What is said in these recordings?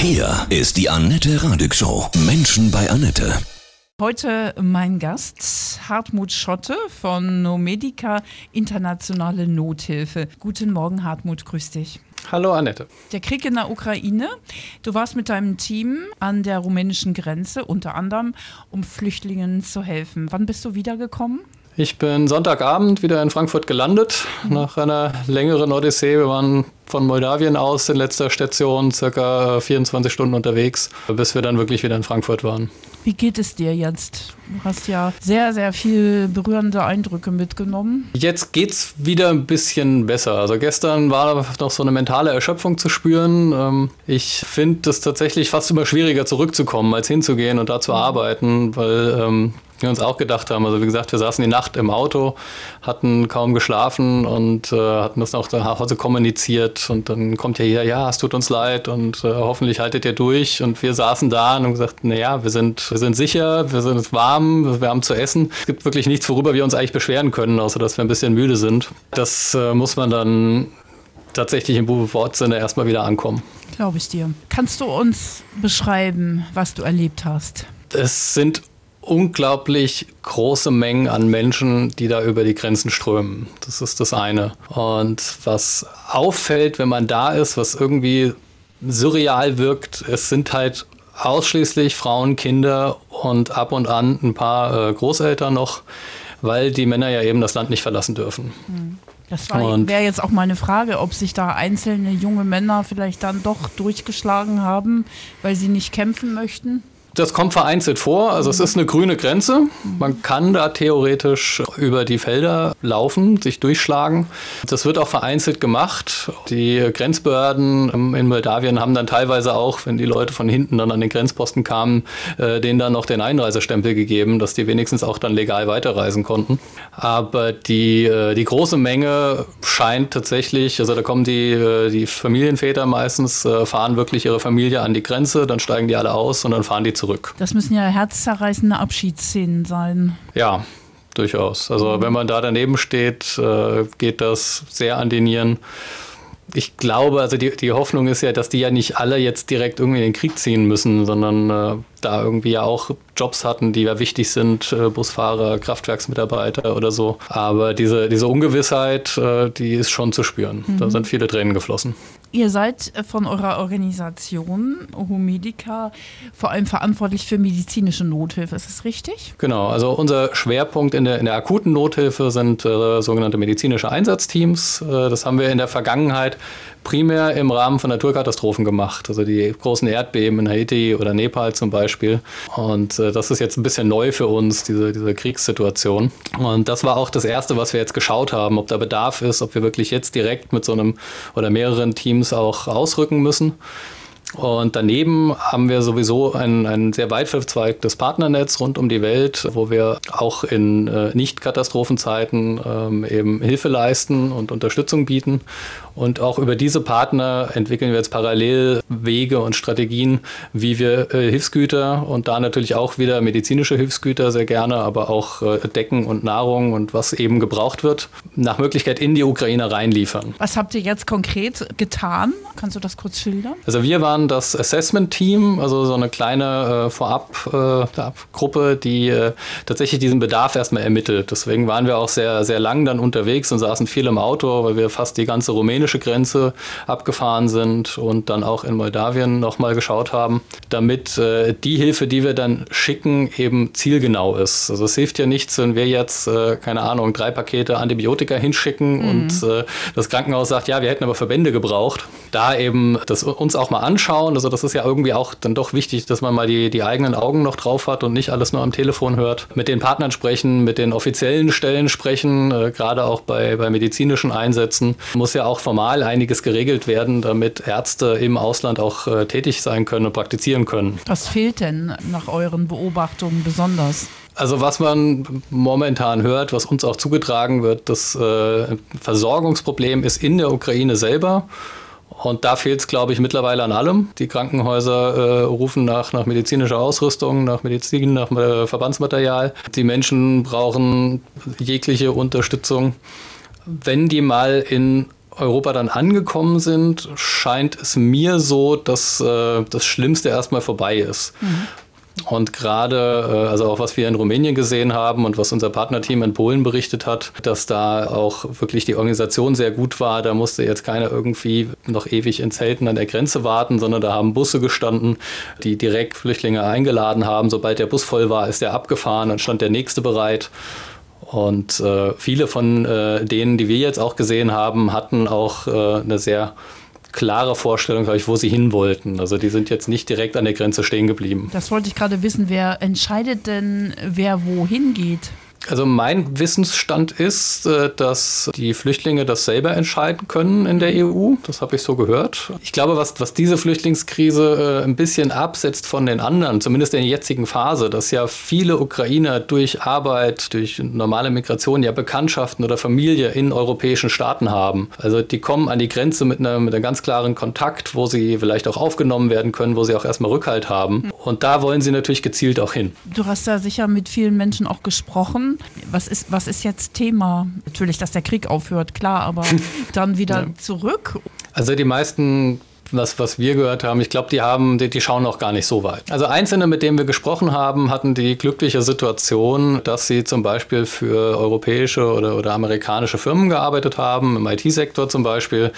Hier ist die Annette Radig Show. Menschen bei Annette. Heute mein Gast, Hartmut Schotte von Nomedica Internationale Nothilfe. Guten Morgen, Hartmut, grüß dich. Hallo Annette. Der Krieg in der Ukraine. Du warst mit deinem Team an der rumänischen Grenze, unter anderem, um Flüchtlingen zu helfen. Wann bist du wiedergekommen? Ich bin Sonntagabend wieder in Frankfurt gelandet, nach einer längeren Odyssee. Wir waren von Moldawien aus in letzter Station circa 24 Stunden unterwegs, bis wir dann wirklich wieder in Frankfurt waren. Wie geht es dir jetzt? Du hast ja sehr, sehr viel berührende Eindrücke mitgenommen. Jetzt geht es wieder ein bisschen besser. Also gestern war noch so eine mentale Erschöpfung zu spüren. Ähm, ich finde es tatsächlich fast immer schwieriger zurückzukommen, als hinzugehen und da zu arbeiten, weil ähm, wir uns auch gedacht haben. Also wie gesagt, wir saßen die Nacht im Auto, hatten kaum geschlafen und äh, hatten das auch nach Hause kommuniziert. Und dann kommt ja jeder, ja, es tut uns leid und äh, hoffentlich haltet ihr durch. Und wir saßen da und haben gesagt, naja, wir sind, wir sind sicher, wir sind warm, wir haben zu essen. Es gibt wirklich nichts, worüber wir uns eigentlich beschweren können, außer dass wir ein bisschen müde sind. Das äh, muss man dann tatsächlich im Wortsinne erstmal wieder ankommen. Glaube ich dir. Kannst du uns beschreiben, was du erlebt hast? Es sind unglaublich große Mengen an Menschen, die da über die Grenzen strömen. Das ist das eine. Und was auffällt, wenn man da ist, was irgendwie surreal wirkt, es sind halt ausschließlich Frauen, Kinder und ab und an ein paar äh, Großeltern noch, weil die Männer ja eben das Land nicht verlassen dürfen. Hm. Das wäre jetzt auch meine Frage, ob sich da einzelne junge Männer vielleicht dann doch durchgeschlagen haben, weil sie nicht kämpfen möchten. Das kommt vereinzelt vor. Also es ist eine grüne Grenze. Man kann da theoretisch über die Felder laufen, sich durchschlagen. Das wird auch vereinzelt gemacht. Die Grenzbehörden in Moldawien haben dann teilweise auch, wenn die Leute von hinten dann an den Grenzposten kamen, äh, denen dann noch den Einreisestempel gegeben, dass die wenigstens auch dann legal weiterreisen konnten. Aber die, äh, die große Menge scheint tatsächlich, also da kommen die, äh, die Familienväter meistens, fahren wirklich ihre Familie an die Grenze, dann steigen die alle aus und dann fahren die zurück. Das müssen ja herzzerreißende Abschiedsszenen sein. Ja, durchaus. Also wenn man da daneben steht, äh, geht das sehr an die Nieren. Ich glaube, also die, die Hoffnung ist ja, dass die ja nicht alle jetzt direkt irgendwie in den Krieg ziehen müssen, sondern äh, da irgendwie ja auch Jobs hatten, die ja wichtig sind, äh, Busfahrer, Kraftwerksmitarbeiter oder so. Aber diese, diese Ungewissheit, äh, die ist schon zu spüren. Mhm. Da sind viele Tränen geflossen. Ihr seid äh, von eurer Organisation Homedica vor allem verantwortlich für medizinische Nothilfe, ist das richtig? Genau, also unser Schwerpunkt in der, in der akuten Nothilfe sind äh, sogenannte medizinische Einsatzteams. Äh, das haben wir in der Vergangenheit primär im Rahmen von Naturkatastrophen gemacht, also die großen Erdbeben in Haiti oder Nepal zum Beispiel. Und äh, das ist jetzt ein bisschen neu für uns, diese, diese Kriegssituation. Und das war auch das Erste, was wir jetzt geschaut haben, ob da Bedarf ist, ob wir wirklich jetzt direkt mit so einem oder mehreren Teams auch ausrücken müssen. Und daneben haben wir sowieso ein, ein sehr weit verzweigtes Partnernetz rund um die Welt, wo wir auch in äh, Nicht-Katastrophenzeiten ähm, eben Hilfe leisten und Unterstützung bieten. Und auch über diese Partner entwickeln wir jetzt parallel Wege und Strategien, wie wir äh, Hilfsgüter und da natürlich auch wieder medizinische Hilfsgüter sehr gerne, aber auch äh, Decken und Nahrung und was eben gebraucht wird, nach Möglichkeit in die Ukraine reinliefern. Was habt ihr jetzt konkret getan? Kannst du das kurz schildern? Also wir waren das Assessment-Team, also so eine kleine äh, Vorab-Gruppe, äh, die äh, tatsächlich diesen Bedarf erstmal ermittelt. Deswegen waren wir auch sehr, sehr lang dann unterwegs und saßen viel im Auto, weil wir fast die ganze rumänische polnische Grenze abgefahren sind und dann auch in Moldawien nochmal geschaut haben, damit äh, die Hilfe, die wir dann schicken, eben zielgenau ist. Also es hilft ja nichts, wenn wir jetzt, äh, keine Ahnung, drei Pakete Antibiotika hinschicken mhm. und äh, das Krankenhaus sagt, ja, wir hätten aber Verbände gebraucht. Da eben das uns auch mal anschauen. Also das ist ja irgendwie auch dann doch wichtig, dass man mal die, die eigenen Augen noch drauf hat und nicht alles nur am Telefon hört. Mit den Partnern sprechen, mit den offiziellen Stellen sprechen, äh, gerade auch bei, bei medizinischen Einsätzen. Muss ja auch vom formal einiges geregelt werden, damit Ärzte im Ausland auch äh, tätig sein können und praktizieren können. Was fehlt denn nach euren Beobachtungen besonders? Also was man momentan hört, was uns auch zugetragen wird, das äh, Versorgungsproblem ist in der Ukraine selber. Und da fehlt es, glaube ich, mittlerweile an allem. Die Krankenhäuser äh, rufen nach, nach medizinischer Ausrüstung, nach Medizin, nach äh, Verbandsmaterial. Die Menschen brauchen jegliche Unterstützung. Wenn die mal in Europa dann angekommen sind, scheint es mir so, dass äh, das Schlimmste erstmal vorbei ist. Mhm. Und gerade, äh, also auch was wir in Rumänien gesehen haben und was unser Partnerteam in Polen berichtet hat, dass da auch wirklich die Organisation sehr gut war. Da musste jetzt keiner irgendwie noch ewig in Zelten an der Grenze warten, sondern da haben Busse gestanden, die direkt Flüchtlinge eingeladen haben. Sobald der Bus voll war, ist er abgefahren und stand der nächste bereit. Und äh, viele von äh, denen, die wir jetzt auch gesehen haben, hatten auch äh, eine sehr klare Vorstellung, glaube ich, wo sie hin wollten. Also die sind jetzt nicht direkt an der Grenze stehen geblieben. Das wollte ich gerade wissen. Wer entscheidet denn, wer wohin geht? Also mein Wissensstand ist, äh, dass die Flüchtlinge das selber entscheiden können in der EU. Das habe ich so gehört. Ich glaube, was, was diese Flüchtlingskrise äh, ein bisschen absetzt von den anderen, zumindest in der jetzigen Phase, dass ja viele Ukrainer durch Arbeit, durch normale Migration ja Bekanntschaften oder Familie in europäischen Staaten haben. Also die kommen an die Grenze mit, einer, mit einem ganz klaren Kontakt, wo sie vielleicht auch aufgenommen werden können, wo sie auch erstmal Rückhalt haben. Und da wollen sie natürlich gezielt auch hin. Du hast ja sicher mit vielen Menschen auch gesprochen. Was ist, was ist jetzt Thema? Natürlich, dass der Krieg aufhört, klar, aber dann wieder ja. zurück. Also die meisten was, was wir gehört haben, ich glaube, die haben, die, die schauen noch gar nicht so weit. Also Einzelne, mit denen wir gesprochen haben, hatten die glückliche Situation, dass sie zum Beispiel für europäische oder, oder amerikanische Firmen gearbeitet haben, im IT-Sektor zum Beispiel,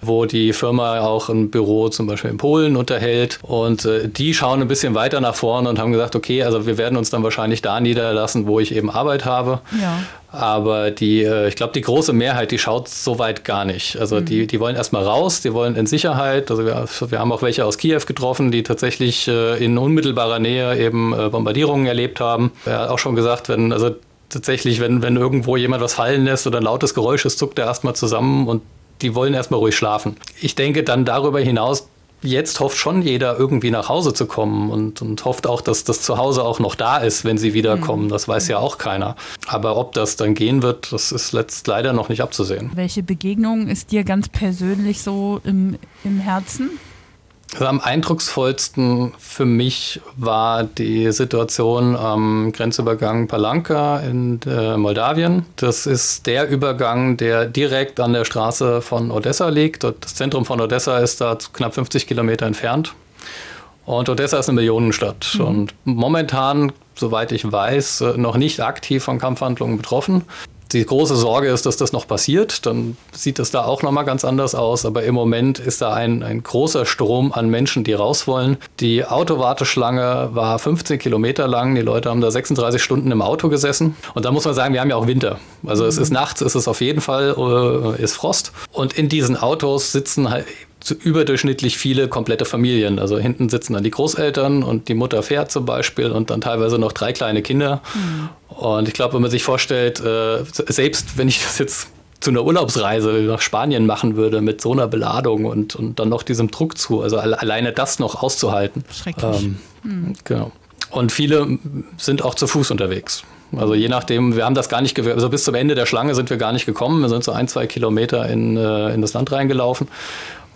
wo die Firma auch ein Büro zum Beispiel in Polen unterhält. Und äh, die schauen ein bisschen weiter nach vorne und haben gesagt, okay, also wir werden uns dann wahrscheinlich da niederlassen, wo ich eben Arbeit habe. Ja. Aber die, äh, ich glaube, die große Mehrheit, die schaut so weit gar nicht. Also mhm. die, die wollen erstmal raus, die wollen in Sicherheit. Also wir, wir haben auch welche aus Kiew getroffen, die tatsächlich äh, in unmittelbarer Nähe eben äh, Bombardierungen erlebt haben. Er hat auch schon gesagt, wenn, also tatsächlich, wenn, wenn irgendwo jemand was fallen lässt oder ein lautes Geräusch ist, zuckt er erstmal zusammen und die wollen erstmal ruhig schlafen. Ich denke dann darüber hinaus, jetzt hofft schon jeder, irgendwie nach Hause zu kommen und, und hofft auch, dass das Zuhause auch noch da ist, wenn sie wiederkommen. Mhm. Das weiß ja auch keiner. Aber ob das dann gehen wird, das ist letzt leider noch nicht abzusehen. Welche Begegnung ist dir ganz persönlich so im, im Herzen? Also am eindrucksvollsten für mich war die Situation am Grenzübergang Palanka in äh, Moldawien. Das ist der Übergang, der direkt an der Straße von Odessa liegt. Das Zentrum von Odessa ist da knapp 50 Kilometer entfernt. Und Odessa ist eine Millionenstadt. Mhm. Und momentan, soweit ich weiß, noch nicht aktiv von Kampfhandlungen betroffen. Die große Sorge ist, dass das noch passiert. Dann sieht es da auch nochmal ganz anders aus. Aber im Moment ist da ein, ein großer Strom an Menschen, die raus wollen. Die Autowarteschlange war 15 Kilometer lang. Die Leute haben da 36 Stunden im Auto gesessen. Und da muss man sagen, wir haben ja auch Winter. Also mhm. es ist nachts, ist es auf jeden Fall, äh, ist Frost. Und in diesen Autos sitzen halt überdurchschnittlich viele komplette Familien. Also hinten sitzen dann die Großeltern und die Mutter fährt zum Beispiel und dann teilweise noch drei kleine Kinder. Mhm. Und ich glaube, wenn man sich vorstellt, äh, selbst wenn ich das jetzt zu einer Urlaubsreise nach Spanien machen würde mit so einer Beladung und, und dann noch diesem Druck zu, also alleine das noch auszuhalten. Schrecklich. Ähm, mhm. Genau. Und viele sind auch zu Fuß unterwegs. Also je nachdem, wir haben das gar nicht, also bis zum Ende der Schlange sind wir gar nicht gekommen. Wir sind so ein, zwei Kilometer in, äh, in das Land reingelaufen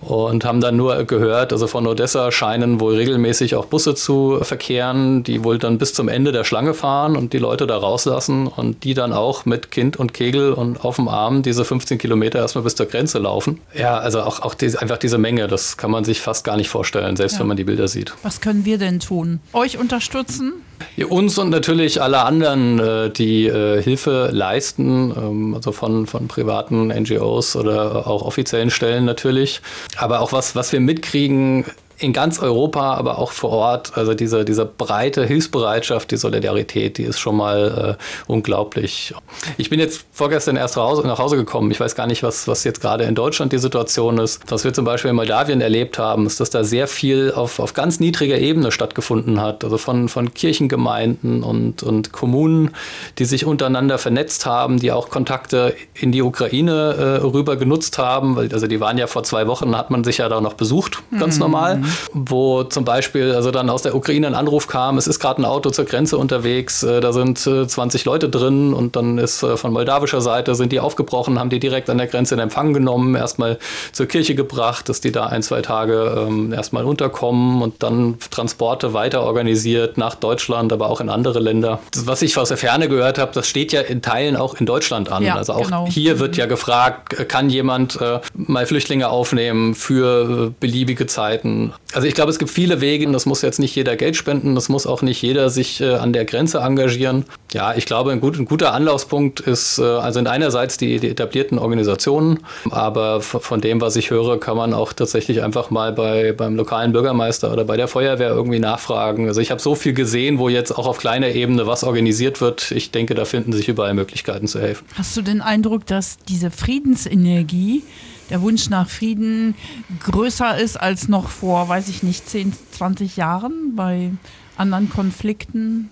und haben dann nur gehört, also von Odessa scheinen wohl regelmäßig auch Busse zu verkehren, die wohl dann bis zum Ende der Schlange fahren und die Leute da rauslassen und die dann auch mit Kind und Kegel und auf dem Arm diese 15 Kilometer erstmal bis zur Grenze laufen. Ja, also auch, auch die, einfach diese Menge, das kann man sich fast gar nicht vorstellen, selbst ja. wenn man die Bilder sieht. Was können wir denn tun? Euch unterstützen? Ja, uns und natürlich alle anderen, äh, die äh, Hilfe leisten, ähm, also von, von privaten NGOs oder auch offiziellen Stellen natürlich. Aber auch was, was wir mitkriegen, in ganz Europa, aber auch vor Ort. Also diese, diese breite Hilfsbereitschaft, die Solidarität, die ist schon mal äh, unglaublich. Ich bin jetzt vorgestern erst nach Hause gekommen. Ich weiß gar nicht, was, was jetzt gerade in Deutschland die Situation ist. Was wir zum Beispiel in Moldawien erlebt haben, ist, dass da sehr viel auf, auf ganz niedriger Ebene stattgefunden hat. Also von, von Kirchengemeinden und, und Kommunen, die sich untereinander vernetzt haben, die auch Kontakte in die Ukraine äh, rüber genutzt haben. Weil, also die waren ja vor zwei Wochen, hat man sich ja da noch besucht, ganz mhm. normal. Wo zum Beispiel also dann aus der Ukraine ein Anruf kam, es ist gerade ein Auto zur Grenze unterwegs, äh, da sind 20 äh, Leute drin und dann ist äh, von moldawischer Seite sind die aufgebrochen, haben die direkt an der Grenze in Empfang genommen, erstmal zur Kirche gebracht, dass die da ein, zwei Tage ähm, erstmal unterkommen und dann Transporte weiter organisiert nach Deutschland, aber auch in andere Länder. Das, was ich aus der Ferne gehört habe, das steht ja in Teilen auch in Deutschland an. Ja, also auch genau. hier wird ja mhm. gefragt, kann jemand äh, mal Flüchtlinge aufnehmen für äh, beliebige Zeiten. Also ich glaube, es gibt viele Wege, das muss jetzt nicht jeder Geld spenden, das muss auch nicht jeder sich äh, an der Grenze engagieren. Ja, ich glaube, ein, gut, ein guter Anlaufspunkt ist, äh, also sind einerseits die, die, etablierten Organisationen, aber von dem, was ich höre, kann man auch tatsächlich einfach mal bei, beim lokalen Bürgermeister oder bei der Feuerwehr irgendwie nachfragen. Also ich habe so viel gesehen, wo jetzt auch auf kleiner Ebene was organisiert wird. Ich denke, da finden sich überall Möglichkeiten zu helfen. Hast du den Eindruck, dass diese Friedensenergie der Wunsch nach Frieden größer ist als noch vor, weiß ich nicht, 10, 20 Jahren bei anderen Konflikten,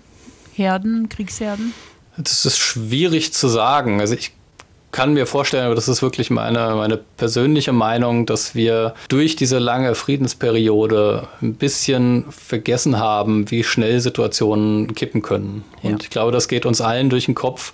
Herden, Kriegsherden? Das ist schwierig zu sagen. Also ich kann mir vorstellen, aber das ist wirklich meine, meine persönliche Meinung, dass wir durch diese lange Friedensperiode ein bisschen vergessen haben, wie schnell Situationen kippen können. Und ja. ich glaube, das geht uns allen durch den Kopf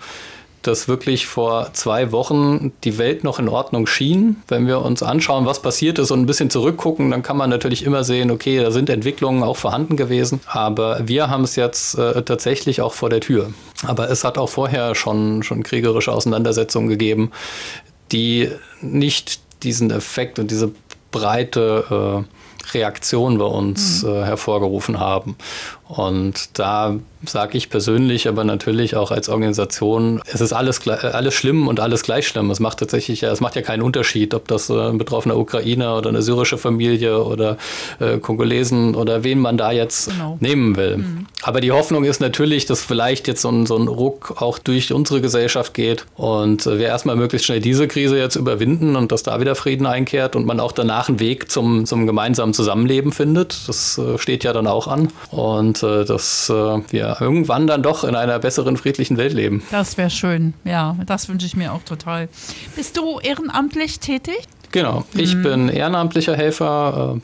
dass wirklich vor zwei Wochen die Welt noch in Ordnung schien. Wenn wir uns anschauen, was passiert ist und ein bisschen zurückgucken, dann kann man natürlich immer sehen, okay, da sind Entwicklungen auch vorhanden gewesen. Aber wir haben es jetzt äh, tatsächlich auch vor der Tür. Aber es hat auch vorher schon, schon kriegerische Auseinandersetzungen gegeben, die nicht diesen Effekt und diese breite äh, Reaktion bei uns mhm. äh, hervorgerufen haben. Und da sage ich persönlich, aber natürlich auch als Organisation, es ist alles, alles schlimm und alles gleich schlimm. Es macht tatsächlich, es macht ja keinen Unterschied, ob das äh, ein betroffener Ukrainer oder eine syrische Familie oder äh, Kongolesen oder wen man da jetzt genau. nehmen will. Mhm. Aber die Hoffnung ist natürlich, dass vielleicht jetzt so ein, so ein Ruck auch durch unsere Gesellschaft geht und wir erstmal möglichst schnell diese Krise jetzt überwinden und dass da wieder Frieden einkehrt und man auch danach einen Weg zum, zum gemeinsamen Zusammenleben findet. Das äh, steht ja dann auch an. Und äh, dass äh, wir irgendwann dann doch in einer besseren, friedlichen Welt leben. Das wäre schön, ja, das wünsche ich mir auch total. Bist du ehrenamtlich tätig? Genau, ich mhm. bin ehrenamtlicher Helfer. Äh,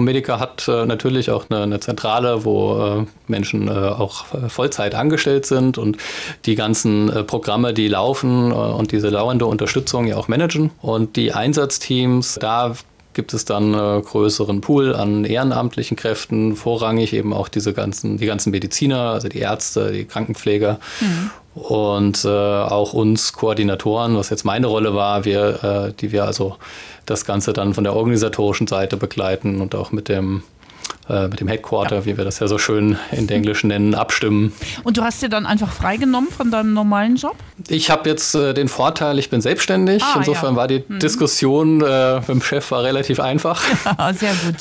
Medica hat äh, natürlich auch eine, eine Zentrale, wo äh, Menschen äh, auch Vollzeit angestellt sind und die ganzen äh, Programme, die laufen äh, und diese lauernde Unterstützung ja auch managen. Und die Einsatzteams, da gibt es dann einen größeren Pool an ehrenamtlichen Kräften, vorrangig eben auch diese ganzen, die ganzen Mediziner, also die Ärzte, die Krankenpfleger. Mhm. Und äh, auch uns Koordinatoren, was jetzt meine Rolle war, wir, äh, die wir also das Ganze dann von der organisatorischen Seite begleiten und auch mit dem äh, mit dem Headquarter, ja. wie wir das ja so schön in der Englischen nennen, abstimmen. Und du hast dir dann einfach freigenommen von deinem normalen Job? Ich habe jetzt äh, den Vorteil, ich bin selbstständig. Ah, Insofern ja. war die mhm. Diskussion äh, mit dem Chef war relativ einfach. Ja, sehr gut.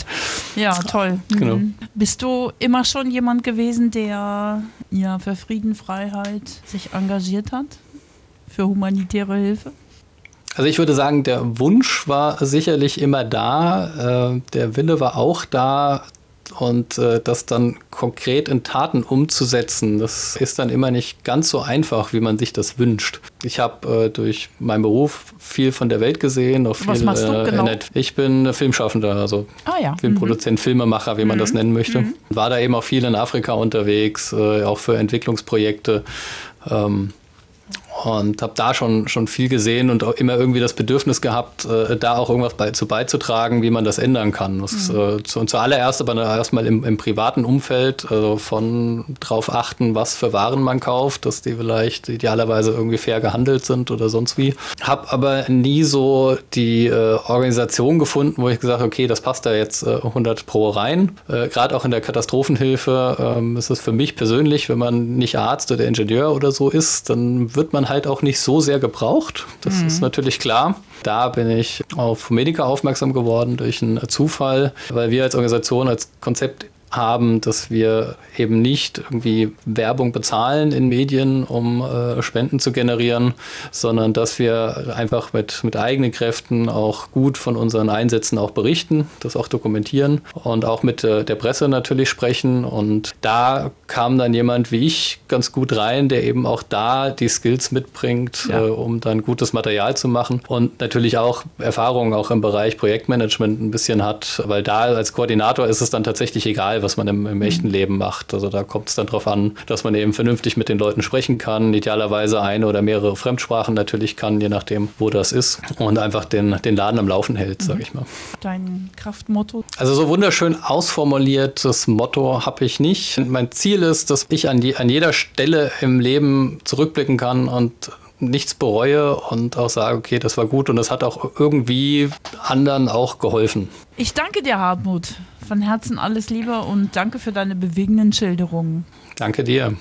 Ja, toll. Genau. Mhm. Bist du immer schon jemand gewesen, der ja, für Frieden, Freiheit sich engagiert hat? Für humanitäre Hilfe? Also ich würde sagen, der Wunsch war sicherlich immer da, äh, der Wille war auch da, und äh, das dann konkret in Taten umzusetzen, das ist dann immer nicht ganz so einfach, wie man sich das wünscht. Ich habe äh, durch meinen Beruf viel von der Welt gesehen. Auch viel, Was machst du äh, genau? Ich bin Filmschaffender, also ah, ja. Filmproduzent, mhm. Filmemacher, wie man mhm. das nennen möchte. Mhm. War da eben auch viel in Afrika unterwegs, äh, auch für Entwicklungsprojekte. Ähm, und habe da schon, schon viel gesehen und auch immer irgendwie das Bedürfnis gehabt, äh, da auch irgendwas bei, zu beizutragen, wie man das ändern kann. Das, mhm. äh, zu, und zuallererst aber erstmal im, im privaten Umfeld, also von drauf achten, was für Waren man kauft, dass die vielleicht idealerweise irgendwie fair gehandelt sind oder sonst wie. Habe aber nie so die äh, Organisation gefunden, wo ich gesagt habe, okay, das passt da jetzt 100 äh, pro rein. Äh, Gerade auch in der Katastrophenhilfe ähm, ist es für mich persönlich, wenn man nicht Arzt oder Ingenieur oder so ist, dann wird man halt auch nicht so sehr gebraucht. Das mhm. ist natürlich klar. Da bin ich auf Medica aufmerksam geworden durch einen Zufall, weil wir als Organisation, als Konzept haben, dass wir eben nicht irgendwie Werbung bezahlen in Medien, um äh, Spenden zu generieren, sondern dass wir einfach mit, mit eigenen Kräften auch gut von unseren Einsätzen auch berichten, das auch dokumentieren und auch mit äh, der Presse natürlich sprechen. Und da kam dann jemand wie ich ganz gut rein, der eben auch da die Skills mitbringt, ja. äh, um dann gutes Material zu machen und natürlich auch Erfahrungen auch im Bereich Projektmanagement ein bisschen hat, weil da als Koordinator ist es dann tatsächlich egal, was man im, im echten mhm. Leben macht. Also da kommt es dann darauf an, dass man eben vernünftig mit den Leuten sprechen kann, idealerweise eine oder mehrere Fremdsprachen natürlich kann, je nachdem, wo das ist und einfach den, den Laden am Laufen hält, sage mhm. ich mal. Dein Kraftmotto? Also so wunderschön ausformuliertes Motto habe ich nicht. Mein Ziel ist, dass ich an, die, an jeder Stelle im Leben zurückblicken kann und nichts bereue und auch sage, okay, das war gut und das hat auch irgendwie anderen auch geholfen. Ich danke dir, Hartmut. Von Herzen alles Liebe und danke für deine bewegenden Schilderungen. Danke dir.